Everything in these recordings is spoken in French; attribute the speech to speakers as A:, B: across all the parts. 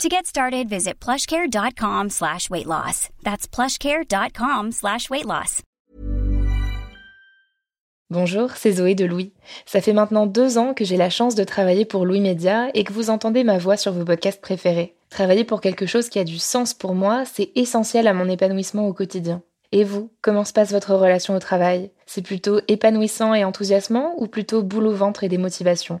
A: To get started, visit plushcare.com slash weight loss. That's plushcare.com slash weight loss.
B: Bonjour, c'est Zoé de Louis. Ça fait maintenant deux ans que j'ai la chance de travailler pour Louis Média et que vous entendez ma voix sur vos podcasts préférés. Travailler pour quelque chose qui a du sens pour moi, c'est essentiel à mon épanouissement au quotidien. Et vous, comment se passe votre relation au travail? C'est plutôt épanouissant et enthousiasmant ou plutôt boule au ventre et des motivations?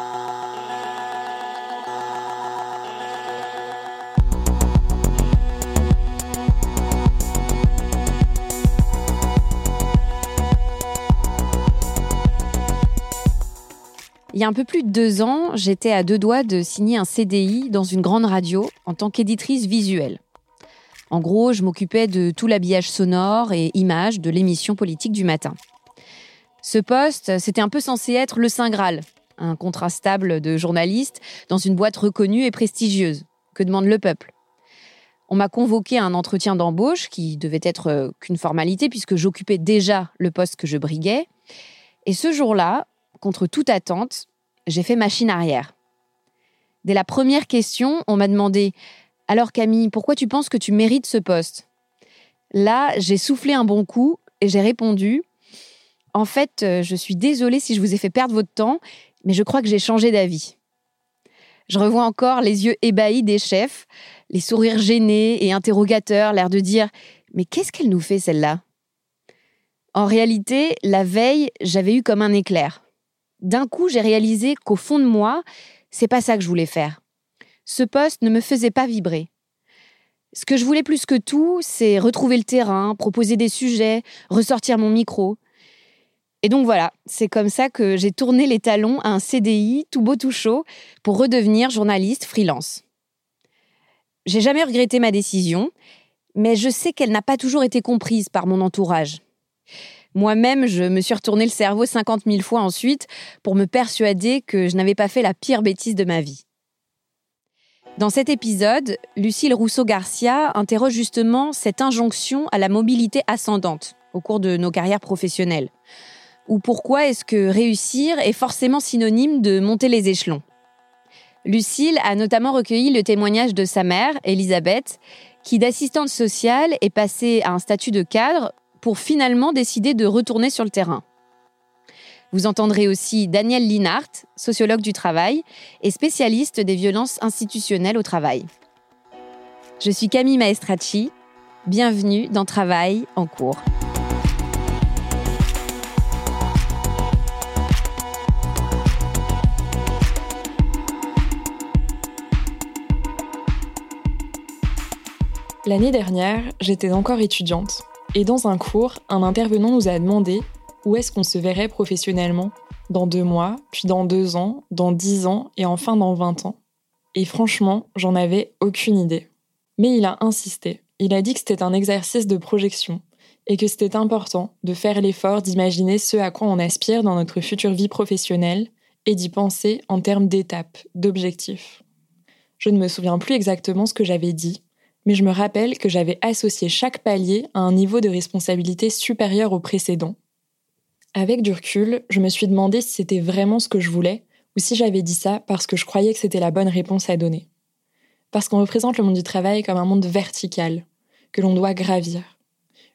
C: Il y a un peu plus de deux ans, j'étais à deux doigts de signer un CDI dans une grande radio en tant qu'éditrice visuelle. En gros, je m'occupais de tout l'habillage sonore et image de l'émission politique du matin. Ce poste, c'était un peu censé être le Saint Graal, un contrat stable de journaliste dans une boîte reconnue et prestigieuse. Que demande le peuple? On m'a convoqué à un entretien d'embauche qui devait être euh, qu'une formalité puisque j'occupais déjà le poste que je briguais. Et ce jour-là, contre toute attente, j'ai fait machine arrière. Dès la première question, on m'a demandé Alors Camille, pourquoi tu penses que tu mérites ce poste? Là, j'ai soufflé un bon coup et j'ai répondu En fait, euh, je suis désolée si je vous ai fait perdre votre temps, mais je crois que j'ai changé d'avis. Je revois encore les yeux ébahis des chefs, les sourires gênés et interrogateurs, l'air de dire Mais qu'est-ce qu'elle nous fait celle-là? En réalité, la veille, j'avais eu comme un éclair d'un coup, j'ai réalisé qu'au fond de moi, c'est pas ça que je voulais faire. Ce poste ne me faisait pas vibrer. Ce que je voulais plus que tout, c'est retrouver le terrain, proposer des sujets, ressortir mon micro. Et donc voilà, c'est comme ça que j'ai tourné les talons à un CDI tout beau tout chaud pour redevenir journaliste freelance. J'ai jamais regretté ma décision, mais je sais qu'elle n'a pas toujours été comprise par mon entourage. Moi-même, je me suis retourné le cerveau 50 000 fois ensuite pour me persuader que je n'avais pas fait la pire bêtise de ma vie. Dans cet épisode, Lucille Rousseau-Garcia interroge justement cette injonction à la mobilité ascendante au cours de nos carrières professionnelles. Ou pourquoi est-ce que réussir est forcément synonyme de monter les échelons? Lucille a notamment recueilli le témoignage de sa mère, Elisabeth, qui d'assistante sociale est passée à un statut de cadre pour finalement décider de retourner sur le terrain. Vous entendrez aussi Daniel Linhart, sociologue du travail et spécialiste des violences institutionnelles au travail. Je suis Camille Maestracci. Bienvenue dans Travail en cours.
D: L'année dernière, j'étais encore étudiante et dans un cours, un intervenant nous a demandé où est-ce qu'on se verrait professionnellement dans deux mois, puis dans deux ans, dans dix ans et enfin dans vingt ans. Et franchement, j'en avais aucune idée. Mais il a insisté. Il a dit que c'était un exercice de projection et que c'était important de faire l'effort d'imaginer ce à quoi on aspire dans notre future vie professionnelle et d'y penser en termes d'étapes, d'objectifs. Je ne me souviens plus exactement ce que j'avais dit, mais je me rappelle que j'avais associé chaque palier à un niveau de responsabilité supérieur au précédent. Avec du recul, je me suis demandé si c'était vraiment ce que je voulais, ou si j'avais dit ça parce que je croyais que c'était la bonne réponse à donner. Parce qu'on représente le monde du travail comme un monde vertical, que l'on doit gravir.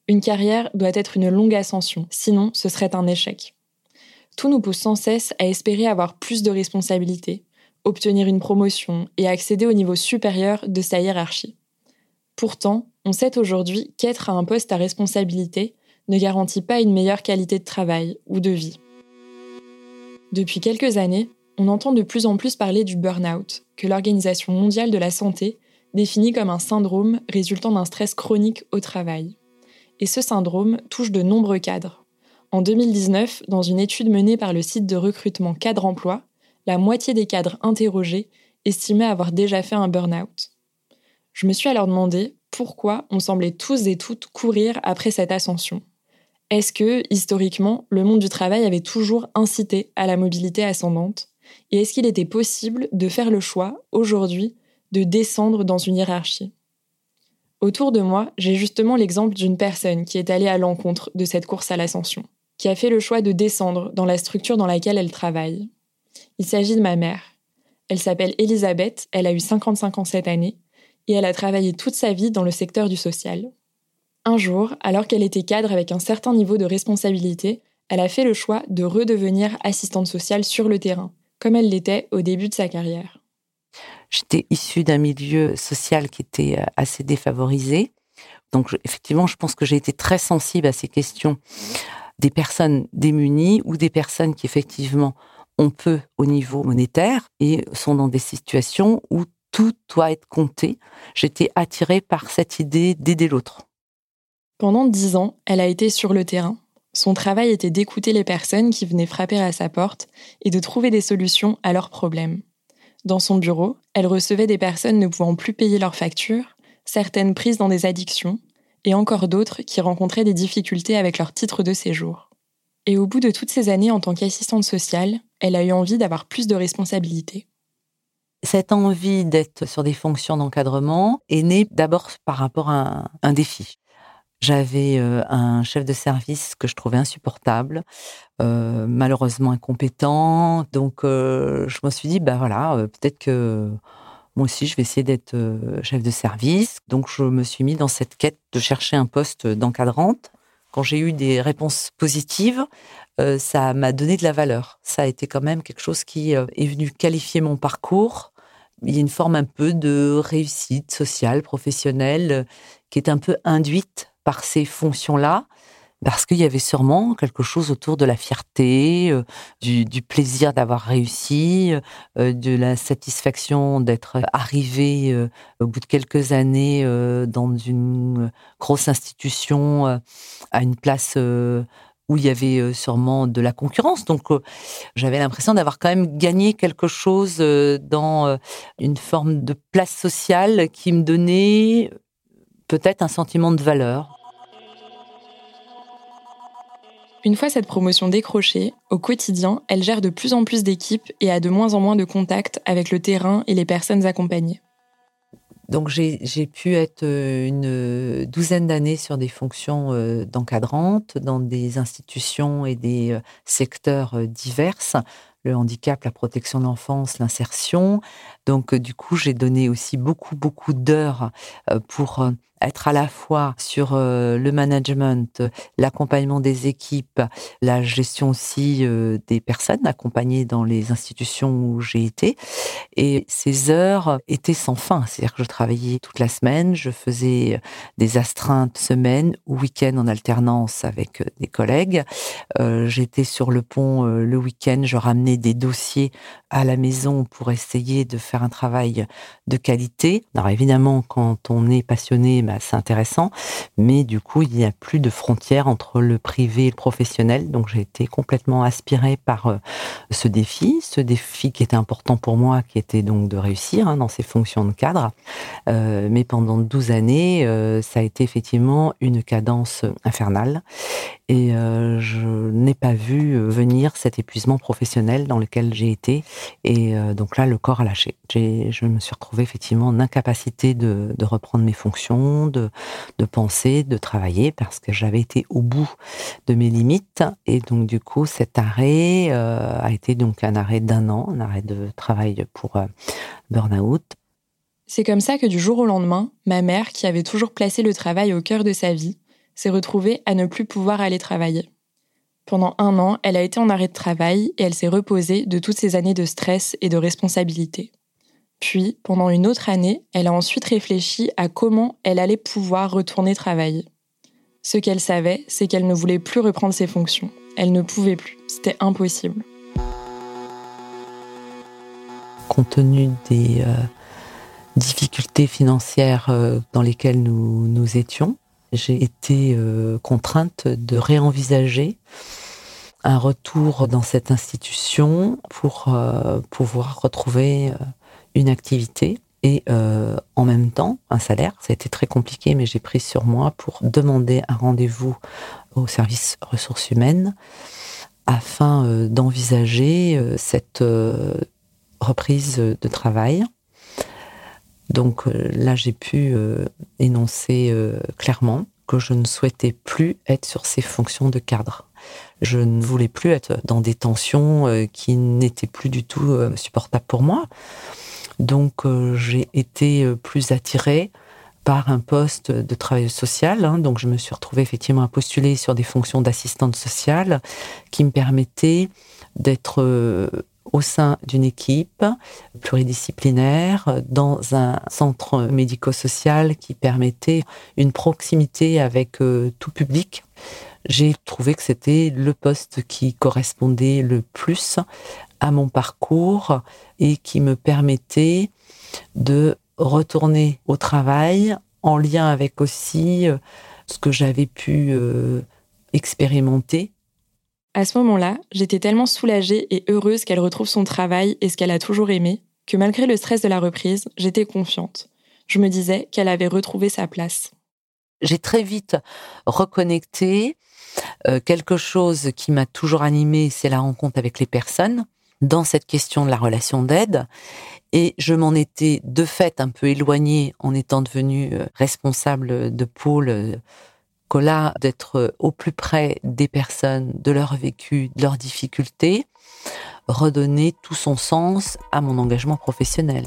D: Une carrière doit être une longue ascension, sinon ce serait un échec. Tout nous pousse sans cesse à espérer avoir plus de responsabilités, obtenir une promotion et accéder au niveau supérieur de sa hiérarchie. Pourtant, on sait aujourd'hui qu'être à un poste à responsabilité ne garantit pas une meilleure qualité de travail ou de vie. Depuis quelques années, on entend de plus en plus parler du burn-out, que l'Organisation mondiale de la santé définit comme un syndrome résultant d'un stress chronique au travail. Et ce syndrome touche de nombreux cadres. En 2019, dans une étude menée par le site de recrutement Cadre Emploi, la moitié des cadres interrogés estimaient avoir déjà fait un burn-out. Je me suis alors demandé pourquoi on semblait tous et toutes courir après cette ascension. Est-ce que, historiquement, le monde du travail avait toujours incité à la mobilité ascendante? Et est-ce qu'il était possible de faire le choix, aujourd'hui, de descendre dans une hiérarchie? Autour de moi, j'ai justement l'exemple d'une personne qui est allée à l'encontre de cette course à l'ascension, qui a fait le choix de descendre dans la structure dans laquelle elle travaille. Il s'agit de ma mère. Elle s'appelle Elisabeth, elle a eu 55 ans cette année, et elle a travaillé toute sa vie dans le secteur du social. Un jour, alors qu'elle était cadre avec un certain niveau de responsabilité, elle a fait le choix de redevenir assistante sociale sur le terrain, comme elle l'était au début de sa carrière.
E: J'étais issue d'un milieu social qui était euh, assez défavorisé. Donc effectivement, je pense que j'ai été très sensible à ces questions des personnes démunies ou des personnes qui effectivement ont peu au niveau monétaire et sont dans des situations où tout doit être compté. J'étais attirée par cette idée d'aider l'autre.
D: Pendant dix ans, elle a été sur le terrain. Son travail était d'écouter les personnes qui venaient frapper à sa porte et de trouver des solutions à leurs problèmes. Dans son bureau, elle recevait des personnes ne pouvant plus payer leurs factures, certaines prises dans des addictions, et encore d'autres qui rencontraient des difficultés avec leur titre de séjour. Et au bout de toutes ces années en tant qu'assistante sociale, elle a eu envie d'avoir plus de responsabilités.
E: Cette envie d'être sur des fonctions d'encadrement est née d'abord par rapport à un défi. J'avais euh, un chef de service que je trouvais insupportable, euh, malheureusement incompétent. Donc, euh, je me suis dit, bah voilà, peut-être que moi aussi, je vais essayer d'être chef de service. Donc, je me suis mis dans cette quête de chercher un poste d'encadrante. Quand j'ai eu des réponses positives, ça m'a donné de la valeur. Ça a été quand même quelque chose qui est venu qualifier mon parcours. Il y a une forme un peu de réussite sociale, professionnelle, qui est un peu induite par ces fonctions-là, parce qu'il y avait sûrement quelque chose autour de la fierté, euh, du, plaisir d'avoir réussi, euh, de la satisfaction d'être arrivé euh, au bout de quelques années dans une grosse institution à une place où il y avait sûrement de la concurrence. Donc j'avais l'impression d'avoir quand même gagné quelque chose dans une forme de place sociale qui me donnait peut-être un sentiment de valeur.
D: Une fois cette promotion décrochée, au quotidien, elle gère de plus en plus d'équipes et a de moins en moins de contacts avec le terrain et les personnes accompagnées.
E: Donc j'ai pu être euh, une douzaine d'années sur des fonctions euh, d'encadrante dans des institutions et des euh, secteurs divers, le handicap, la protection de l'enfance, l'insertion. Donc du coup, j'ai donné aussi beaucoup beaucoup d'heures pour être à la fois sur euh, le management, l'accompagnement des équipes, la gestion aussi euh, des personnes accompagnées dans les institutions où j'ai été. Et ces heures étaient sans fin. C'est-à-dire que je travaillais toute la semaine, je faisais des astreintes semaine ou week-end en alternance avec des collègues. Euh, j'étais sur le pont le week-end, je ramenais des dossiers à la maison pour essayer de faire un travail de qualité. Alors évidemment, quand on est passionné, bah, c'est intéressant, mais du coup, il n'y a plus de frontières entre le privé et le professionnel. Donc j'ai été complètement aspirée par euh, ce défi, ce défi qui était important pour moi, qui était donc de réussir hein, dans ces fonctions de cadre. Euh, mais pendant 12 années, euh, ça a été effectivement une cadence infernale. Et je n'ai pas vu venir cet épuisement professionnel dans lequel j'ai été. Et donc là, le corps a lâché. Je me suis retrouvée effectivement en incapacité de, reprendre mes fonctions de penser, de travailler, parce que j'avais été au bout de mes limites. Et donc, du coup, cet arrêt euh, a été donc un arrêt d'un an, un arrêt de travail pour euh, burn-out.
D: C'est comme ça que du jour au lendemain, ma mère, qui avait toujours placé le travail au cœur de sa vie, s'est retrouvée à ne plus pouvoir aller travailler. Pendant un an, elle a été en arrêt de travail et elle s'est reposée de toutes ces années de stress et de responsabilité. Puis, pendant une autre année, elle a ensuite réfléchi à comment elle allait pouvoir retourner travailler. Ce qu'elle savait, c'est qu'elle ne voulait plus reprendre ses fonctions. Elle ne pouvait plus. C'était impossible.
E: Compte tenu des euh, difficultés financières euh, dans lesquelles nous, étions, j'ai été euh, contrainte de réenvisager un retour dans cette institution pour pouvoir retrouver une activité et euh, en même temps un salaire. Ça a été très compliqué, mais j'ai pris sur moi pour demander un rendez-vous au service ressources humaines afin euh, d'envisager euh, cette reprise de travail. Donc là, j'ai pu énoncer clairement que je ne souhaitais plus être sur ces fonctions de cadre. Je ne voulais plus être dans des tensions qui n'étaient plus du tout supportables pour moi. Donc euh, j'ai été euh, plus attirée par un poste de travail social. Hein. donc je me suis retrouvée effectivement à postuler sur des fonctions d'assistante sociale qui me permettaient d'être euh, au sein d'une équipe pluridisciplinaire dans un centre médico-social qui permettait une proximité avec tout public. J'ai trouvé que c'était le poste qui correspondait le plus à mon parcours et qui me permettait de retourner au travail en lien avec aussi euh, ce que j'avais pu euh, expérimenter.
D: À ce moment-là, j'étais tellement soulagée et heureuse qu'elle retrouve son travail et ce qu'elle a toujours aimé, que malgré le stress de la reprise, j'étais confiante. Je me disais qu'elle avait retrouvé sa place.
E: J'ai très vite reconnecté euh, quelque chose qui m'a toujours animée, c'est la rencontre avec les personnes dans cette question de la relation d'aide. Et je m'en étais de fait un peu éloignée en étant devenue euh, responsable de pôle euh, Cola, d'être euh, au plus près des personnes, de leur vécu, de leurs difficultés, redonner tout son sens à mon engagement professionnel.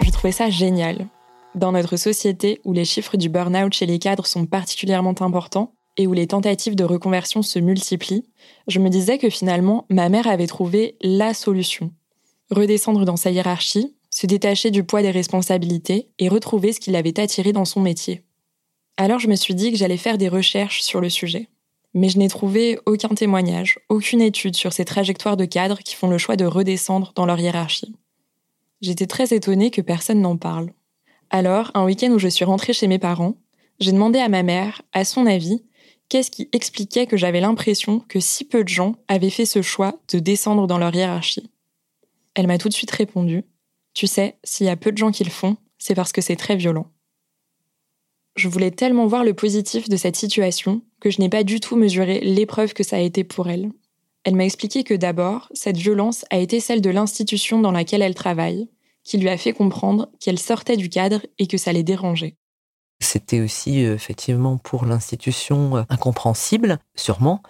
D: Je trouvais ça génial. Dans notre société où les chiffres du burn-out chez les cadres sont particulièrement importants, et où les tentatives de reconversion se multiplient, je me disais que finalement, ma mère avait trouvé la solution. Redescendre dans sa hiérarchie, se détacher du poids des responsabilités et retrouver ce qui l'avait attiré dans son métier. Alors je me suis dit que j'allais faire des recherches sur le sujet. Mais je n'ai trouvé aucun témoignage, aucune étude sur ces trajectoires de cadres qui font le choix de redescendre dans leur hiérarchie. J'étais très étonnée que personne n'en parle. Alors, un week-end où je suis rentrée chez mes parents, j'ai demandé à ma mère, à son avis, qu'est-ce qui expliquait que j'avais l'impression que si peu de gens avaient fait ce choix de descendre dans leur hiérarchie? Elle m'a tout de suite répondu Tu sais, s'il y a peu de gens qui le font, c'est parce que c'est très violent. Je voulais tellement voir le positif de cette situation que je n'ai pas du tout mesuré l'épreuve que ça a été pour elle. Elle m'a expliqué que d'abord, cette violence a été celle de l'institution dans laquelle elle travaille, qui lui a fait comprendre qu'elle sortait du cadre et que ça les dérangeait.
E: C'était aussi euh, effectivement pour l'institution euh, incompréhensible, sûrement.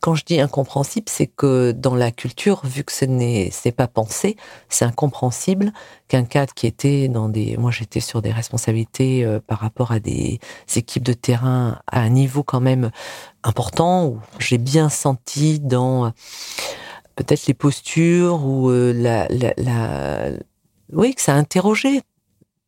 E: Quand je dis incompréhensible, c'est que dans la culture, vu que ce n'est pas pensé, c'est incompréhensible qu'un cadre qui était dans des, moi j'étais sur des responsabilités euh, par rapport à des équipes de terrain à un niveau quand même important où j'ai bien senti dans peut-être les postures ou la, oui que ça a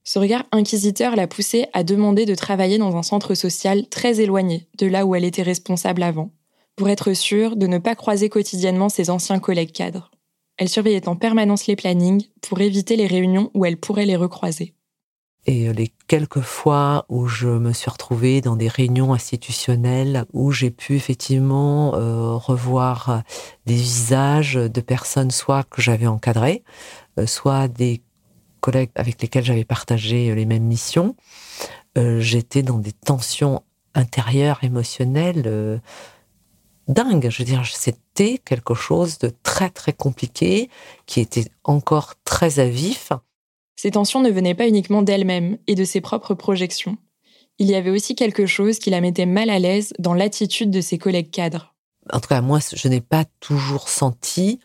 D: ce regard inquisiteur l'a poussée à demander de travailler dans un centre social très éloigné de là où elle était responsable avant, pour être sûre de ne pas croiser quotidiennement ses anciens collègues cadres. Elle surveillait en permanence les plannings pour éviter les réunions où elle pourrait les recroiser.
E: Et les quelques fois où je me suis retrouvée dans des réunions institutionnelles où j'ai pu effectivement euh, revoir des visages de personnes soit que j'avais encadrées, euh, soit des collègues avec lesquels j'avais partagé euh, les mêmes missions, euh, j'étais dans des tensions intérieures, émotionnelles euh, dingues. Je veux dire, c'était quelque chose de très très compliqué, qui était encore très à vif.
D: Ces tensions ne venaient pas uniquement d'elle-même et de ses propres projections. Il y avait aussi quelque chose qui la mettait mal à l'aise dans l'attitude de ses collègues cadres.
E: En tout cas, moi, je n'ai pas toujours senti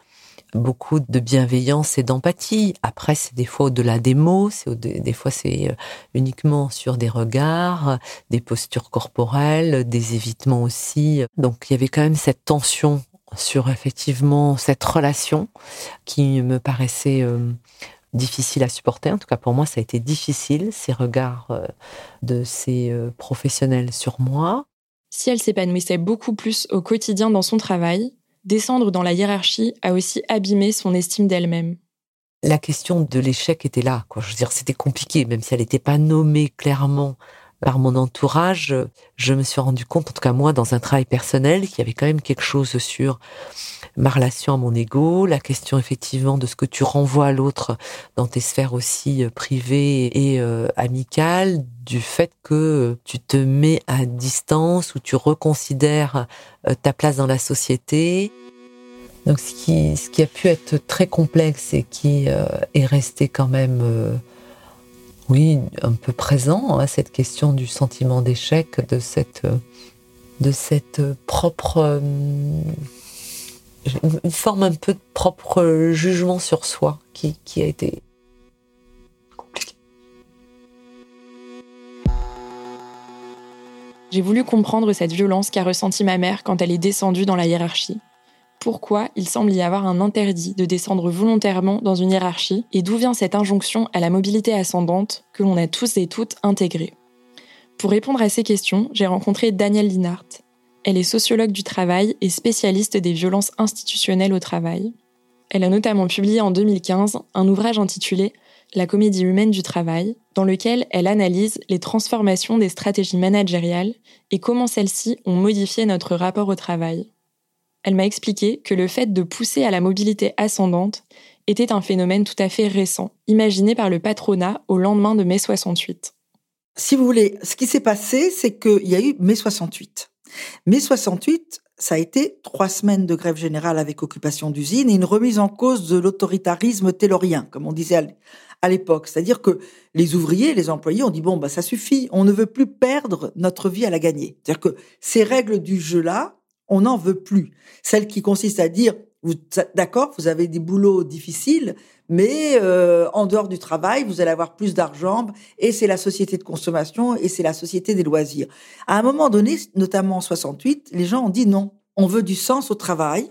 E: beaucoup de bienveillance et d'empathie. Après, c'est des fois au-delà des mots, c'est des fois c'est euh, uniquement sur des regards, des postures corporelles, des évitements aussi. Donc il y avait quand même cette tension sur effectivement cette relation qui me paraissait euh, difficile à supporter. En tout cas, pour moi, ça a été difficile, ces regards euh, de ces professionnels sur moi.
D: Si elle s'épanouissait beaucoup plus au quotidien dans son travail, descendre dans la hiérarchie a aussi abîmé son estime d'elle-même.
E: La question de l'échec était là. Je veux dire, c'était compliqué, même si elle n'était pas nommée clairement par mon entourage. Je me suis rendu compte, en tout cas moi, dans un travail personnel, qu'il y avait quand même quelque chose sur ma relation à mon ego, la question effectivement de ce que tu renvoies à l'autre dans tes sphères aussi euh, privées et euh, amicales, du fait que tu te mets à distance ou tu reconsidères euh, ta place dans la société. Donc ce qui, ce qui a pu être très complexe et qui est resté quand même, oui, un peu présent, hein, cette question du sentiment d'échec, de cette, propre une forme un peu de propre jugement sur soi qui, qui a été compliqué.
D: J'ai voulu comprendre cette violence qu'a ressentie ma mère quand elle est descendue dans la hiérarchie. Pourquoi il semble y avoir un interdit de descendre volontairement dans une hiérarchie et d'où vient cette injonction à la mobilité ascendante que l'on a tous et toutes intégrée Pour répondre à ces questions, j'ai rencontré Danielle Linhart, elle est sociologue du travail et spécialiste des violences institutionnelles au travail. Elle a notamment publié en 2015 un ouvrage intitulé La comédie humaine du travail, dans lequel elle analyse les transformations des stratégies managériales et comment celles-ci ont modifié notre rapport au travail. Elle m'a expliqué que le fait de pousser à la mobilité ascendante était un phénomène tout à fait récent, imaginé par le patronat au lendemain de mai 68.
F: Si vous voulez, ce qui s'est passé, c'est qu'il y a eu mai 68. Mai 68, ça a été trois semaines de grève générale avec occupation d'usine et une remise en cause de l'autoritarisme taylorien, comme on disait à l'époque. C'est-à-dire que les ouvriers, les employés ont dit bon, bah, ça suffit, on ne veut plus perdre notre vie à la gagner. C'est-à-dire que ces règles du jeu-là, on n'en veut plus. Celles qui consistent à dire, d'accord, vous avez des boulots difficiles, mais euh, en dehors du travail, vous allez avoir plus d'argent et c'est la société de consommation et c'est la société des loisirs. À un moment donné, notamment en 68, les gens ont dit non, on veut du sens au travail,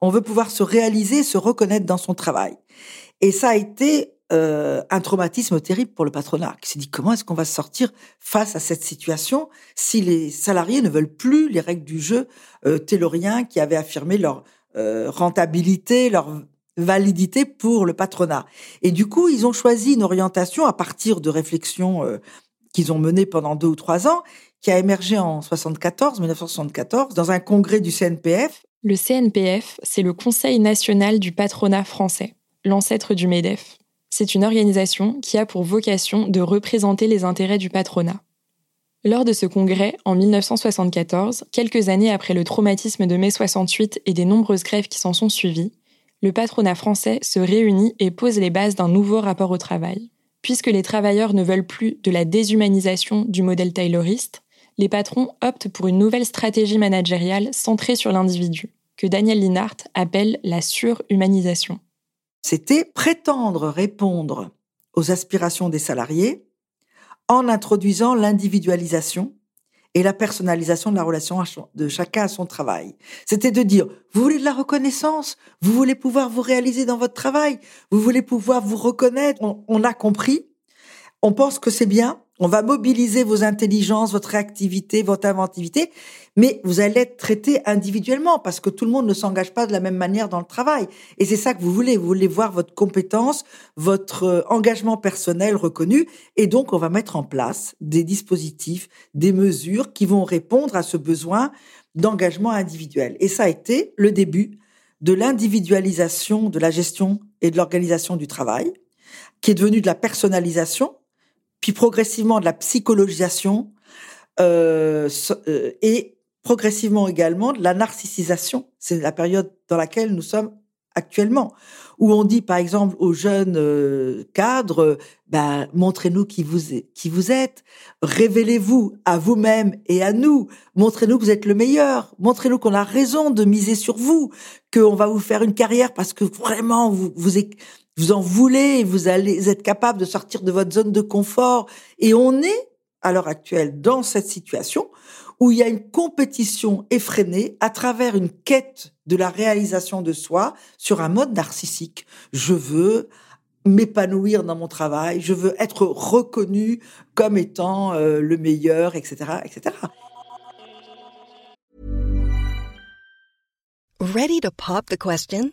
F: on veut pouvoir se réaliser, se reconnaître dans son travail. Et ça a été euh, un traumatisme terrible pour le patronat qui s'est dit comment est-ce qu'on va sortir face à cette situation si les salariés ne veulent plus les règles du jeu euh, taylorien qui avaient affirmé leur euh, rentabilité, leur validité pour le patronat? Et du coup, ils ont choisi une orientation à partir de réflexions euh, qu'ils ont menées pendant deux ou trois ans, qui a émergé en 74, 1974, dans un congrès du CNPF.
D: Le CNPF, c'est le Conseil national du patronat français, l'ancêtre du MEDEF. C'est une organisation qui a pour vocation de représenter les intérêts du patronat. Lors de ce congrès, en 1974, quelques années après le traumatisme de mai 68 et des nombreuses grèves qui s'en sont suivies, le patronat français se réunit et pose les bases d'un nouveau rapport au travail. Puisque les travailleurs ne veulent plus de la déshumanisation du modèle tayloriste, les patrons optent pour une nouvelle stratégie managériale centrée sur l'individu, que Daniel Linhart appelle la surhumanisation.
F: C'était prétendre répondre aux aspirations des salariés en introduisant l'individualisation et la personnalisation de la relation de chacun à son travail. C'était de dire, vous voulez de la reconnaissance, vous voulez pouvoir vous réaliser dans votre travail, vous voulez pouvoir vous reconnaître, on a compris, on pense que c'est bien, on va mobiliser vos intelligences, votre réactivité, votre inventivité, mais vous allez être traité individuellement parce que tout le monde ne s'engage pas de la même manière dans le travail. Et c'est ça que vous voulez. Vous voulez voir votre compétence, votre euh, engagement personnel reconnu. Et donc, on va mettre en place des dispositifs, des mesures qui vont répondre à ce besoin d'engagement individuel. Et ça a été le début de l'individualisation de la gestion et de l'organisation du travail, qui est devenu de la personnalisation puis progressivement de la psychologisation euh, euh, et progressivement également de la narcissisation. C'est la période dans laquelle nous sommes actuellement, où on dit par exemple aux jeunes euh, cadres, ben, montrez-nous qui vous, qui vous êtes, révélez-vous à vous-même et à nous, montrez-nous que vous êtes le meilleur, montrez-nous qu'on a raison de miser sur vous, qu'on va vous faire une carrière parce que vraiment vous, vous, vous en voulez, vous allez être capable de sortir de votre zone de confort. Et on est, à l'heure actuelle, dans cette situation où il y a une compétition effrénée à travers une quête de la réalisation de soi sur un mode narcissique. Je veux m'épanouir dans mon travail, je veux être reconnu comme étant euh, le meilleur, etc., etc.
G: Ready to pop the question?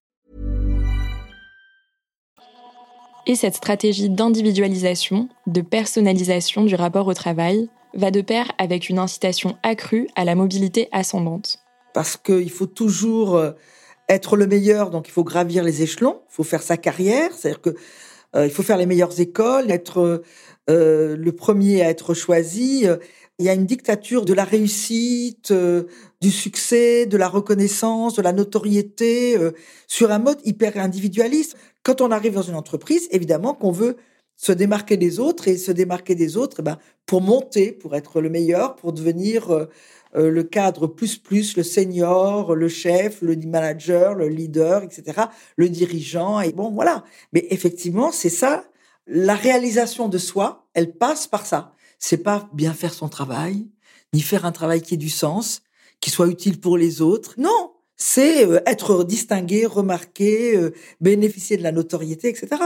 D: Et cette stratégie d'individualisation, de personnalisation du rapport au travail, va de pair avec une incitation accrue à la mobilité ascendante.
F: Parce qu'il faut toujours euh, être le meilleur, donc il faut gravir les échelons, il faut faire sa carrière, c'est-à-dire que euh, il faut faire les meilleures écoles, être euh, le premier à être choisi. Il y a une dictature de la réussite, du succès, de la reconnaissance, de la notoriété, sur un mode hyper individualiste. Quand on arrive dans une entreprise, évidemment qu'on veut se démarquer des autres et se démarquer des autres, eh ben, pour monter, pour être le meilleur, pour devenir euh, euh, le cadre plus plus, le senior, le chef, le manager, le leader, etc., le dirigeant. Et bon, voilà. Mais effectivement, c'est ça. La réalisation de soi, elle passe par ça. C'est pas bien faire son travail, ni faire un travail qui ait du sens, qui soit utile pour les autres. Non, c'est euh, être distingué, remarqué, bénéficier de la notoriété, etc.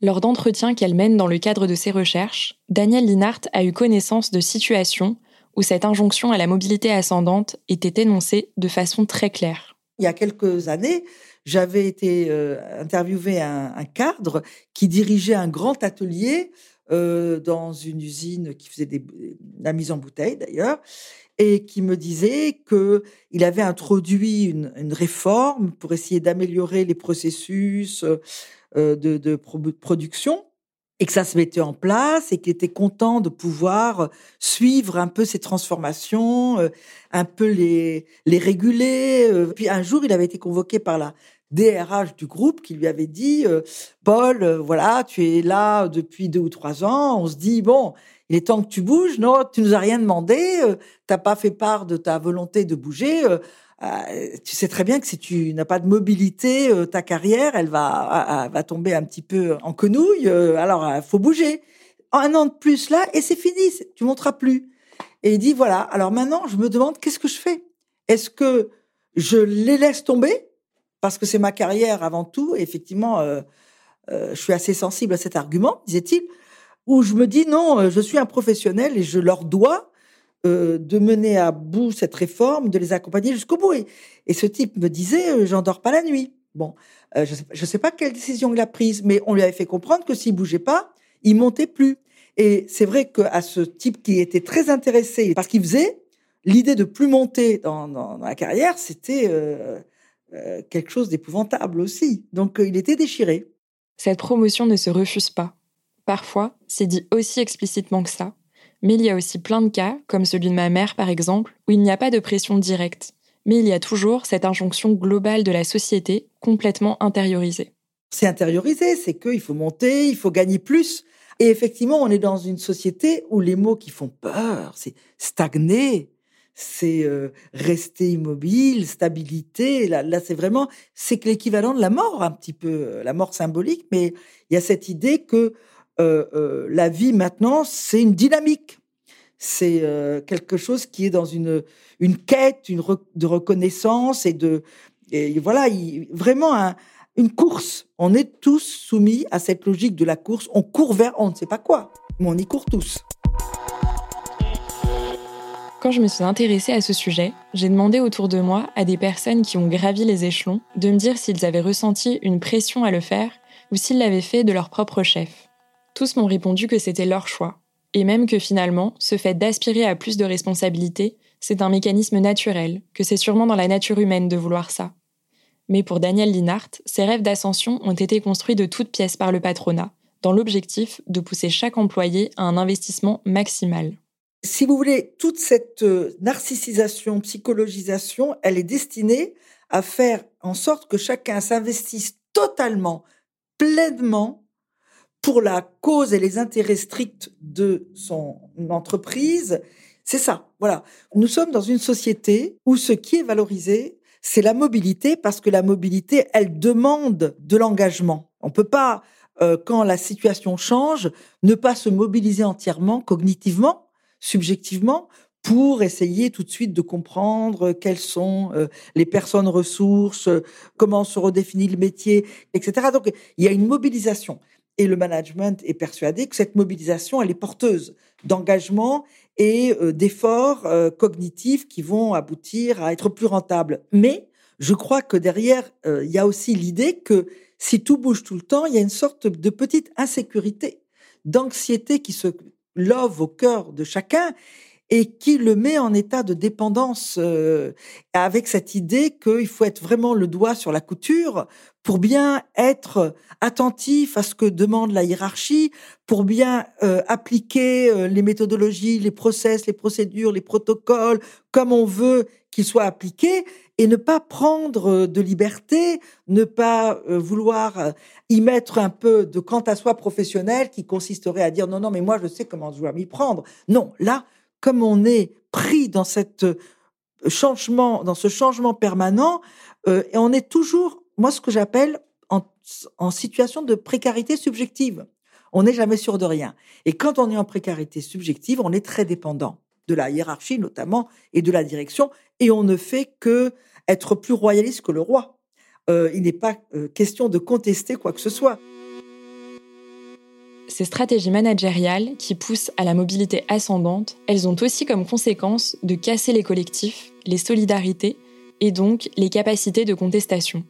D: Lors d'entretiens qu'elle mène dans le cadre de ses recherches, Danielle Linhart a eu connaissance de situations où cette injonction à la mobilité ascendante était énoncée de façon très claire.
F: Il y a quelques années, j'avais été euh, interviewé un, cadre qui dirigeait un grand atelier euh, dans une usine qui faisait des, la mise en bouteille d'ailleurs, et qui me disait que il avait introduit une, réforme pour essayer d'améliorer les processus, euh, de, production et que ça se mettait en place et qu'il était content de pouvoir suivre un peu ces transformations, euh, un peu les, les réguler. Euh. Puis un jour, il avait été convoqué par la DRH du groupe qui lui avait dit Paul, voilà, tu es là depuis deux ou trois ans. On se dit bon, il est temps que tu bouges. Non, tu nous as rien demandé. T'as pas fait part de ta volonté de bouger. Euh, tu sais très bien que si tu n'as pas de mobilité, euh, ta carrière, elle va, va tomber un petit peu en quenouille. Euh, alors, faut bouger. Un an de plus là, et c'est fini, tu monteras plus. Et il dit, voilà, alors maintenant, je me demande, qu'est-ce que je fais? Est-ce que je les laisse tomber? Parce que c'est ma carrière avant tout, et effectivement, je suis assez sensible à cet argument, disait-il. Ou je me dis, non, je suis un professionnel et je leur dois euh, de mener à bout cette réforme, de les accompagner jusqu'au bout. Et, ce type me disait, euh, j'en dors pas la nuit. Bon, euh, je ne sais, pas quelle décision il a prise, mais on lui avait fait comprendre que s'il bougeait pas, il montait plus. Et c'est vrai qu'à ce type qui était très intéressé parce qu'il faisait, l'idée de plus monter dans, la carrière, c'était quelque chose d'épouvantable aussi. Donc il était déchiré.
D: Cette promotion ne se refuse pas. Parfois, c'est dit aussi explicitement que ça, mais il y a aussi plein de cas, comme celui de ma mère par exemple, où il n'y a pas de pression directe, mais il y a toujours cette injonction globale de la société complètement intériorisée.
F: C'est intériorisé, c'est qu'il faut monter, il faut gagner plus. Et effectivement, on est dans une société où les mots qui font peur, c'est stagner, c'est euh, rester immobile, stabilité. Là, là c'est vraiment, c'est l'équivalent de la mort, un petit peu, euh, la mort symbolique. Mais il y a cette idée que la vie maintenant, c'est une dynamique. C'est euh, quelque chose qui est dans une, une quête une de reconnaissance et de. Et voilà, vraiment une course. On est tous soumis à cette logique de la course. On court vers on ne sait pas quoi, mais on y court tous.
D: Quand je me suis intéressée à ce sujet, j'ai demandé autour de moi à des personnes qui ont gravi les échelons de me dire s'ils avaient ressenti une pression à le faire ou s'ils l'avaient fait de leur propre chef. Tous m'ont répondu que c'était leur choix, et même que finalement, ce fait d'aspirer à plus de responsabilités, c'est un mécanisme naturel, que c'est sûrement dans la nature humaine de vouloir ça. Mais pour Daniel Linhart, ses rêves d'ascension ont été construits de toutes pièces par le patronat, dans l'objectif de pousser chaque employé à un investissement maximal.
F: Si vous voulez, toute cette euh, narcissisation, psychologisation, elle est destinée à faire en sorte que chacun s'investisse totalement, pleinement pour la cause et les intérêts stricts de son entreprise. C'est ça, voilà. Nous sommes dans une société où ce qui est valorisé, c'est la mobilité, parce que la mobilité, elle demande de l'engagement. On peut pas, euh, quand la situation change, ne pas se mobiliser entièrement, cognitivement, subjectivement, pour essayer tout de suite de comprendre quelles sont euh, les personnes ressources, comment se redéfinit le métier, etc. Donc, il y a une mobilisation. Et le management est persuadé que cette mobilisation, elle est porteuse d'engagement et euh, d'efforts euh, cognitifs qui vont aboutir à être plus rentables. Mais je crois que derrière, il y a aussi l'idée que si tout bouge tout le temps, il y a une sorte de petite insécurité, d'anxiété qui se love au cœur de chacun et qui le met en état de dépendance euh, avec cette idée qu'il faut être vraiment le doigt sur la couture pour bien être attentif à ce que demande la hiérarchie, pour bien euh, appliquer euh, les méthodologies, les process, les procédures, les protocoles comme on veut qu'ils soient appliqués et ne pas prendre de liberté, ne pas vouloir y mettre un peu de quant à soi professionnel qui consisterait à dire non, non, mais moi je sais comment je dois m'y prendre. Non, là, comme on est pris dans cette euh, changement, dans ce changement permanent, euh, et on est toujours, moi, ce que j'appelle en, situation de précarité subjective. On n'est jamais sûr de rien. Et quand on est en précarité subjective, on est très dépendant de la hiérarchie notamment et de la direction, et on ne fait que être plus royaliste que le roi. Euh, il n'est pas question de contester quoi que ce soit.
D: Ces stratégies managériales qui poussent à la mobilité ascendante, elles ont aussi comme conséquence de casser les collectifs, les solidarités et donc les capacités de contestation.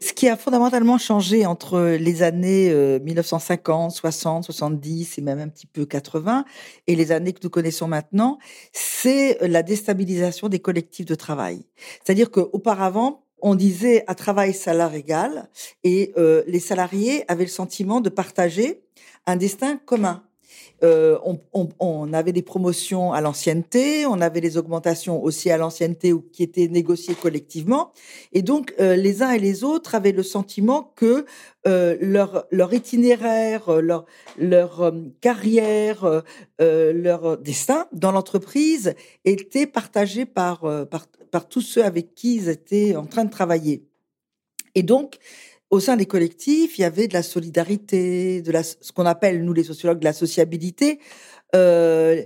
F: Ce qui a fondamentalement changé entre les années 1950, 60, 70 et même un petit peu 80 et les années que nous connaissons maintenant, c'est la déstabilisation des collectifs de travail. C'est-à-dire qu'auparavant, on disait à travail salaire égal et euh, les salariés avaient le sentiment de partager un destin commun. Euh, on, avait des promotions à l'ancienneté, on avait des augmentations aussi à l'ancienneté qui étaient négociées collectivement. Et donc, euh, les uns et les autres avaient le sentiment que euh, leur, itinéraire, leur, leur carrière, leur destin dans l'entreprise était partagé par, par, par tous ceux avec qui ils étaient en train de travailler. Et donc, au sein des collectifs, il y avait de la solidarité, de ce qu'on appelle, nous les sociologues, de la sociabilité. Euh,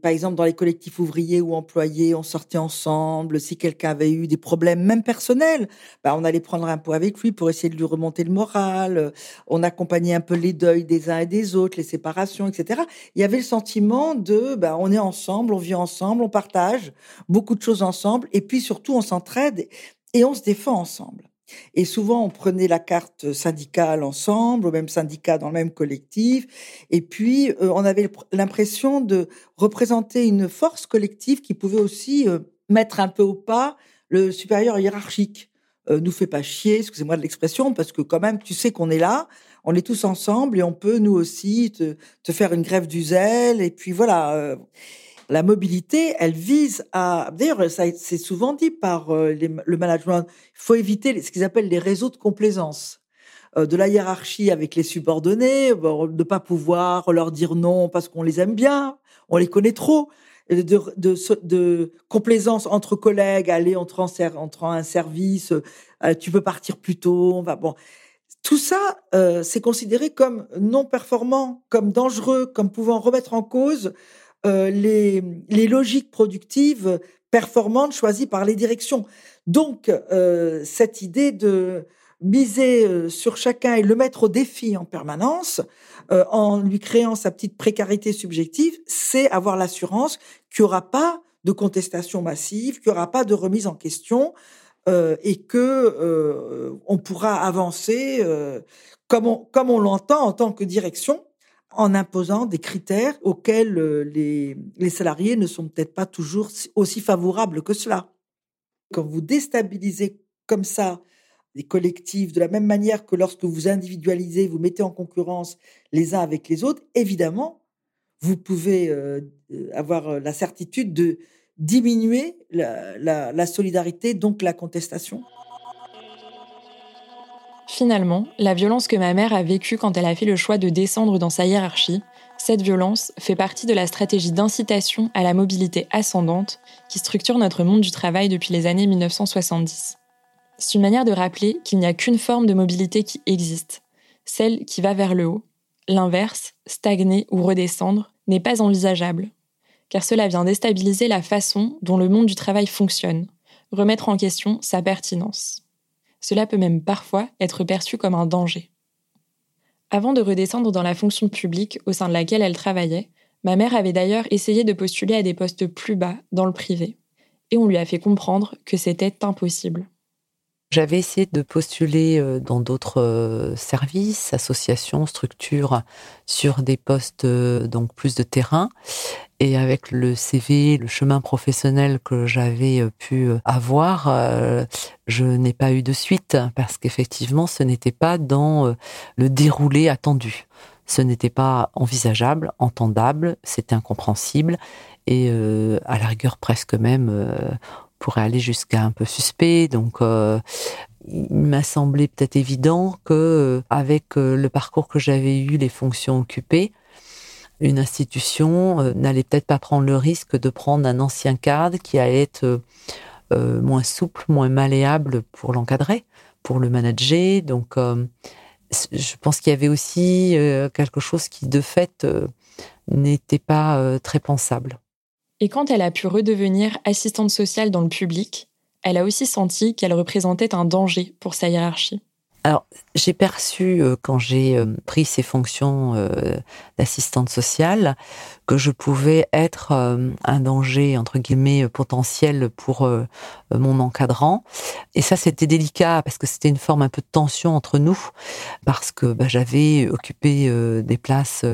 F: par exemple, dans les collectifs ouvriers ou employés, on sortait ensemble. Si quelqu'un avait eu des problèmes, même personnels, bah, on allait prendre un pot avec lui pour essayer de lui remonter le moral. On accompagnait un peu les deuils des uns et des autres, les séparations, etc. Il y avait le sentiment de, bah, on est ensemble, on vit ensemble, on partage beaucoup de choses ensemble, et puis surtout, on s'entraide et on se défend ensemble. Et souvent, on prenait la carte syndicale ensemble, au même syndicat, dans le même collectif. Et puis, euh, on avait l'impression de représenter une force collective qui pouvait aussi euh, mettre un peu au pas le supérieur hiérarchique. Euh, nous fait pas chier, excusez-moi de l'expression, parce que quand même, tu sais qu'on est là, on est tous ensemble et on peut, nous aussi, te, te faire une grève du zèle. Et puis voilà. La mobilité, elle vise à. D'ailleurs, ça c'est souvent dit par euh, le management. Il faut éviter ce qu'ils appellent les réseaux de complaisance euh, de la hiérarchie avec les subordonnés, de ne pas pouvoir leur dire non parce qu'on les aime bien, on les connaît trop, de, complaisance entre collègues, aller en, entre un service, euh, tu peux partir plus tôt, on va bon. Tout ça, c'est considéré comme non performant, comme dangereux, comme pouvant remettre en cause euh, les, les, logiques productives performantes choisies par les directions. Donc, euh, cette idée de miser euh, sur chacun et le mettre au défi en permanence, en lui créant sa petite précarité subjective, c'est avoir l'assurance qu'il n'y aura pas de contestation massive, qu'il n'y aura pas de remise en question, euh, et que euh, on pourra avancer euh, comme on, comme on l'entend en tant que direction en imposant des critères auxquels les, les salariés ne sont peut-être pas toujours aussi favorables que cela. Quand vous déstabilisez comme ça les collectifs, de la même manière que lorsque vous individualisez, vous mettez en concurrence les uns avec les autres, évidemment, vous pouvez avoir la certitude de diminuer la, solidarité, donc la contestation.
D: Finalement, la violence que ma mère a vécue quand elle a fait le choix de descendre dans sa hiérarchie, cette violence fait partie de la stratégie d'incitation à la mobilité ascendante qui structure notre monde du travail depuis les années 1970. C'est une manière de rappeler qu'il n'y a qu'une forme de mobilité qui existe, celle qui va vers le haut. L'inverse, stagner ou redescendre, n'est pas envisageable, car cela vient déstabiliser la façon dont le monde du travail fonctionne, remettre en question sa pertinence. Cela peut même parfois être perçu comme un danger. Avant de redescendre dans la fonction publique au sein de laquelle elle travaillait, ma mère avait d'ailleurs essayé de postuler à des postes plus bas dans le privé, et on lui a fait comprendre que c'était impossible.
E: J'avais essayé de postuler euh, dans d'autres euh, services, associations, structures sur des postes euh, donc plus de terrain et avec le CV, le chemin professionnel que j'avais pu avoir, je n'ai pas eu de suite parce qu'effectivement ce n'était pas dans le déroulé attendu. Ce n'était pas envisageable, entendable, c'était incompréhensible et à la rigueur presque même pourrait aller jusqu'à un peu suspect. Donc, euh, il m'a semblé peut-être évident que, euh, avec euh, le parcours que j'avais eu, les fonctions occupées, une institution n'allait peut-être pas prendre le risque de prendre un ancien cadre qui allait être moins souple, moins malléable pour l'encadrer, pour le manager. Donc, je pense qu'il y avait aussi quelque chose qui, de fait, n'était pas très pensable.
D: Et quand elle a pu redevenir assistante sociale dans le public, elle a aussi senti qu'elle représentait un danger pour sa hiérarchie.
E: Alors, j'ai perçu euh, quand j'ai euh, pris ces fonctions euh, d'assistante sociale que je pouvais être un danger entre guillemets potentiel pour mon encadrant. Et ça, c'était délicat parce que c'était une forme un peu de tension entre nous parce que bah, j'avais occupé des places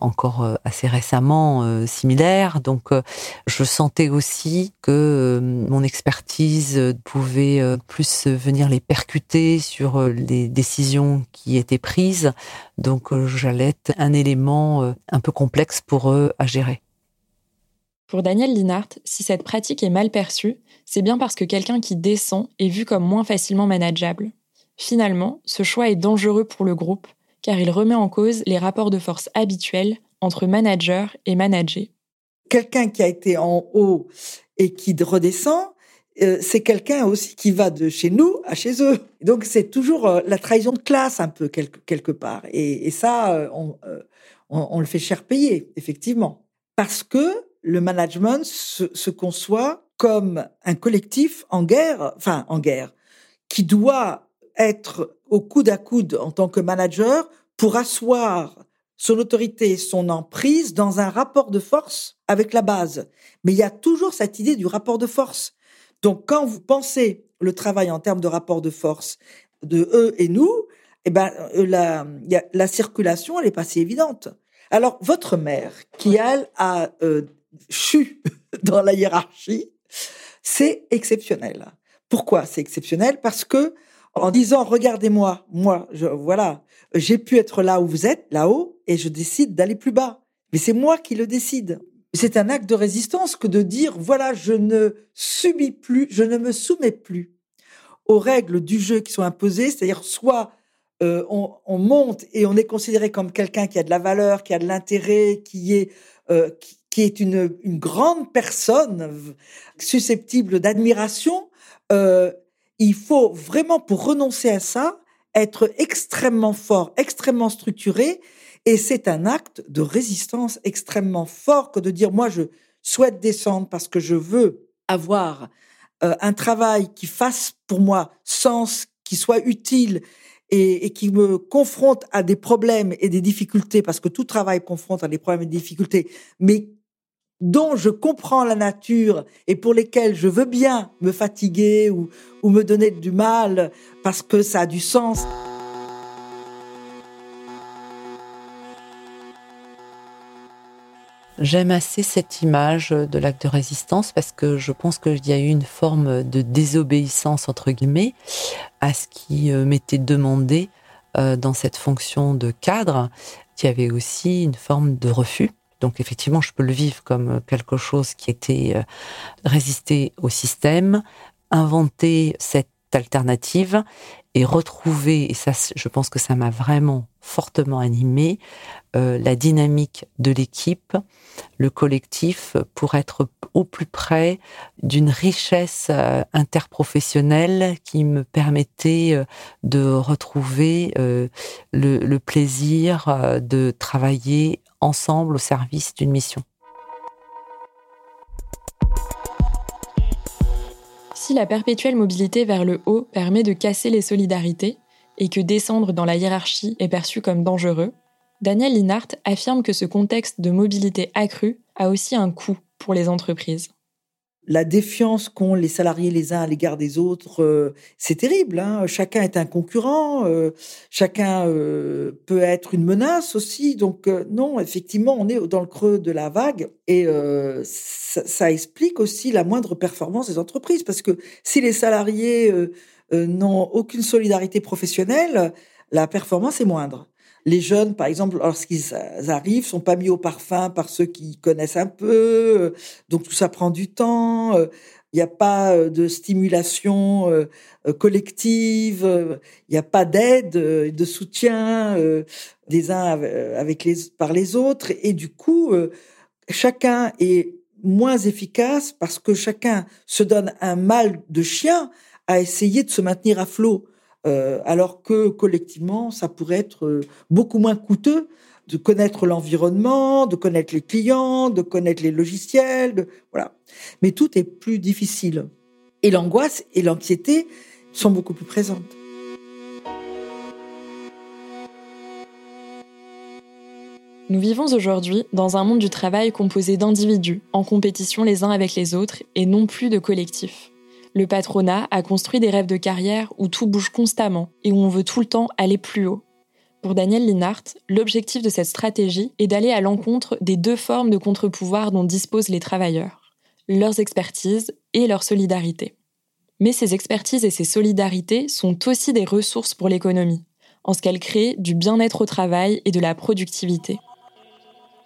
E: encore euh, assez récemment euh, similaire. Donc, euh, je sentais aussi que mon expertise pouvait plus venir les percuter sur les décisions qui étaient prises. Donc, j'allais être un élément un peu complexe pour à gérer.
D: Pour Daniel Linhart, si cette pratique est mal perçue, c'est bien parce que quelqu'un qui descend est vu comme moins facilement manageable. Finalement, ce choix est dangereux pour le groupe car il remet en cause les rapports de force habituels entre manager et managé.
F: Quelqu'un qui a été en haut et qui redescend, euh, c'est quelqu'un aussi qui va de chez nous à chez eux. Donc c'est toujours euh, la trahison de classe un peu quelque, part. Et, ça, euh, on, on, le fait cher payer, effectivement. Parce que le management se, se conçoit comme un collectif en guerre, enfin en guerre, qui doit être au coude à coude en tant que manager pour asseoir son autorité, son emprise dans un rapport de force avec la base. Mais il y a toujours cette idée du rapport de force. Donc quand vous pensez le travail en termes de rapport de force de eux et nous, eh ben euh, la, la circulation elle est pas si évidente. Alors votre mère qui elle a euh, chu dans la hiérarchie, c'est exceptionnel. Pourquoi c'est exceptionnel? Parce que en disant regardez-moi, moi, je, voilà, j'ai pu être là où vous êtes, là-haut, et je décide d'aller plus bas. Mais c'est moi qui le décide. C'est un acte de résistance que de dire voilà, je ne subis plus, je ne me soumets plus aux règles du jeu qui sont imposées, c'est-à-dire soit euh, on, monte et on est considéré comme quelqu'un qui a de la valeur, qui a de l'intérêt, qui est euh, qui, est une, une grande personne susceptible d'admiration. Euh, il faut vraiment, pour renoncer à ça, être extrêmement fort, extrêmement structuré. Et c'est un acte de résistance extrêmement fort que de dire, moi, je souhaite descendre parce que je veux avoir un travail qui fasse pour moi sens, qui soit utile et, qui me confronte à des problèmes et des difficultés, parce que tout travail confronte à des problèmes et des difficultés, mais dont je comprends la nature et pour lesquels je veux bien me fatiguer ou me donner du mal parce que ça a du sens.
E: J'aime assez cette image de l'acte de résistance parce que je pense qu'il y a eu une forme de désobéissance, entre guillemets, à ce qui euh, m'était demandé euh, dans cette fonction de cadre. Il y avait aussi une forme de refus. Donc effectivement, je peux le vivre comme quelque chose qui était euh, résister au système, inventer cette alternative et retrouver, et ça je pense que ça m'a vraiment fortement animé, euh, la dynamique de l'équipe, le collectif, pour être au plus près d'une richesse euh, interprofessionnelle qui me permettait euh, de retrouver le, plaisir de travailler ensemble au service d'une mission.
D: Si la perpétuelle mobilité vers le haut permet de casser les solidarités et que descendre dans la hiérarchie est perçu comme dangereux, Daniel Linhart affirme que ce contexte de mobilité accrue a aussi un coût pour les entreprises.
F: La défiance qu'ont les salariés les uns à l'égard des autres, euh, c'est terrible. Hein. chacun est un concurrent, euh, chacun euh, peut être une menace aussi. Donc non, effectivement, on est dans le creux de la vague et ça, ça, explique aussi la moindre performance des entreprises parce que si les salariés n'ont aucune solidarité professionnelle, la performance est moindre. Les jeunes, par exemple, lorsqu'ils arrivent, sont pas mis au parfum par ceux qui connaissent un peu, donc tout ça prend du temps. Il n'y a pas de stimulation collective, il n'y a pas d'aide, de soutien des uns avec les, par les autres, et du coup, chacun est moins efficace parce que chacun se donne un mal de chien à essayer de se maintenir à flot. Euh, alors que collectivement, ça pourrait être euh, beaucoup moins coûteux de connaître l'environnement, de connaître les clients, de connaître les logiciels, voilà. Mais tout est plus difficile. Et l'angoisse et l'anxiété sont beaucoup plus présentes.
D: Nous vivons aujourd'hui dans un monde du travail composé d'individus en compétition les uns avec les autres et non plus de collectifs le patronat a construit des rêves de carrière où tout bouge constamment et où on veut tout le temps aller plus haut. Pour Daniel Linhart, l'objectif de cette stratégie est d'aller à l'encontre des deux formes de contre-pouvoir dont disposent les travailleurs, leurs expertises et leur solidarité. Mais ces expertises et ces solidarités sont aussi des ressources pour l'économie, en ce qu'elles créent du bien-être au travail et de la productivité.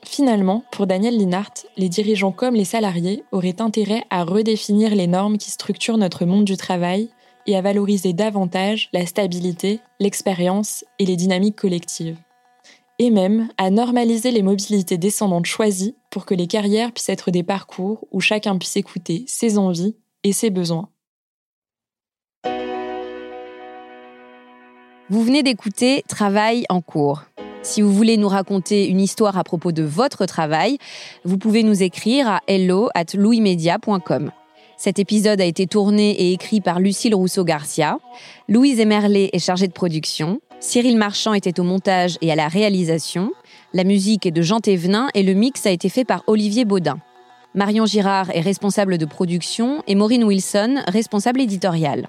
D: Finalement, pour Daniel Linhart, les dirigeants comme les salariés auraient intérêt à redéfinir les normes qui structurent notre monde du travail et à valoriser davantage la stabilité, l'expérience et les dynamiques collectives. Et même à normaliser les mobilités descendantes choisies pour que les carrières puissent être des parcours où chacun puisse écouter ses envies et ses besoins.
C: Vous venez d'écouter Travail en cours si vous voulez nous raconter une histoire à propos de votre travail, vous pouvez nous écrire à hello at. Cet épisode a été tourné et écrit par Lucille Rousseau-Garcia. Louise Emerlet est chargée de production. Cyril Marchand était au montage et à la réalisation. La musique est de Jean Thévenin et le mix a été fait par Olivier Baudin. Marion Girard est responsable de production et Maureen Wilson, responsable éditoriale.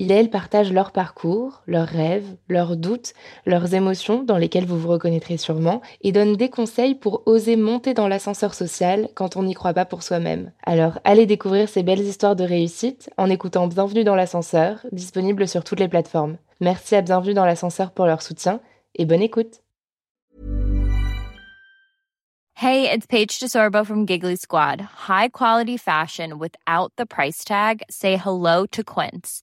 B: il et elle partagent leur parcours, leurs rêves, leurs doutes, leurs émotions dans lesquelles vous vous reconnaîtrez sûrement, et donnent des conseils pour oser monter dans l'ascenseur social quand on n'y croit pas pour soi-même. Alors allez découvrir ces belles histoires de réussite en écoutant Bienvenue dans l'ascenseur, disponible sur toutes les plateformes. Merci à Bienvenue dans l'ascenseur pour leur soutien et bonne écoute.
H: Hey, it's Paige DeSorbo from Giggly Squad. High quality fashion without the price tag. Say hello to Quince.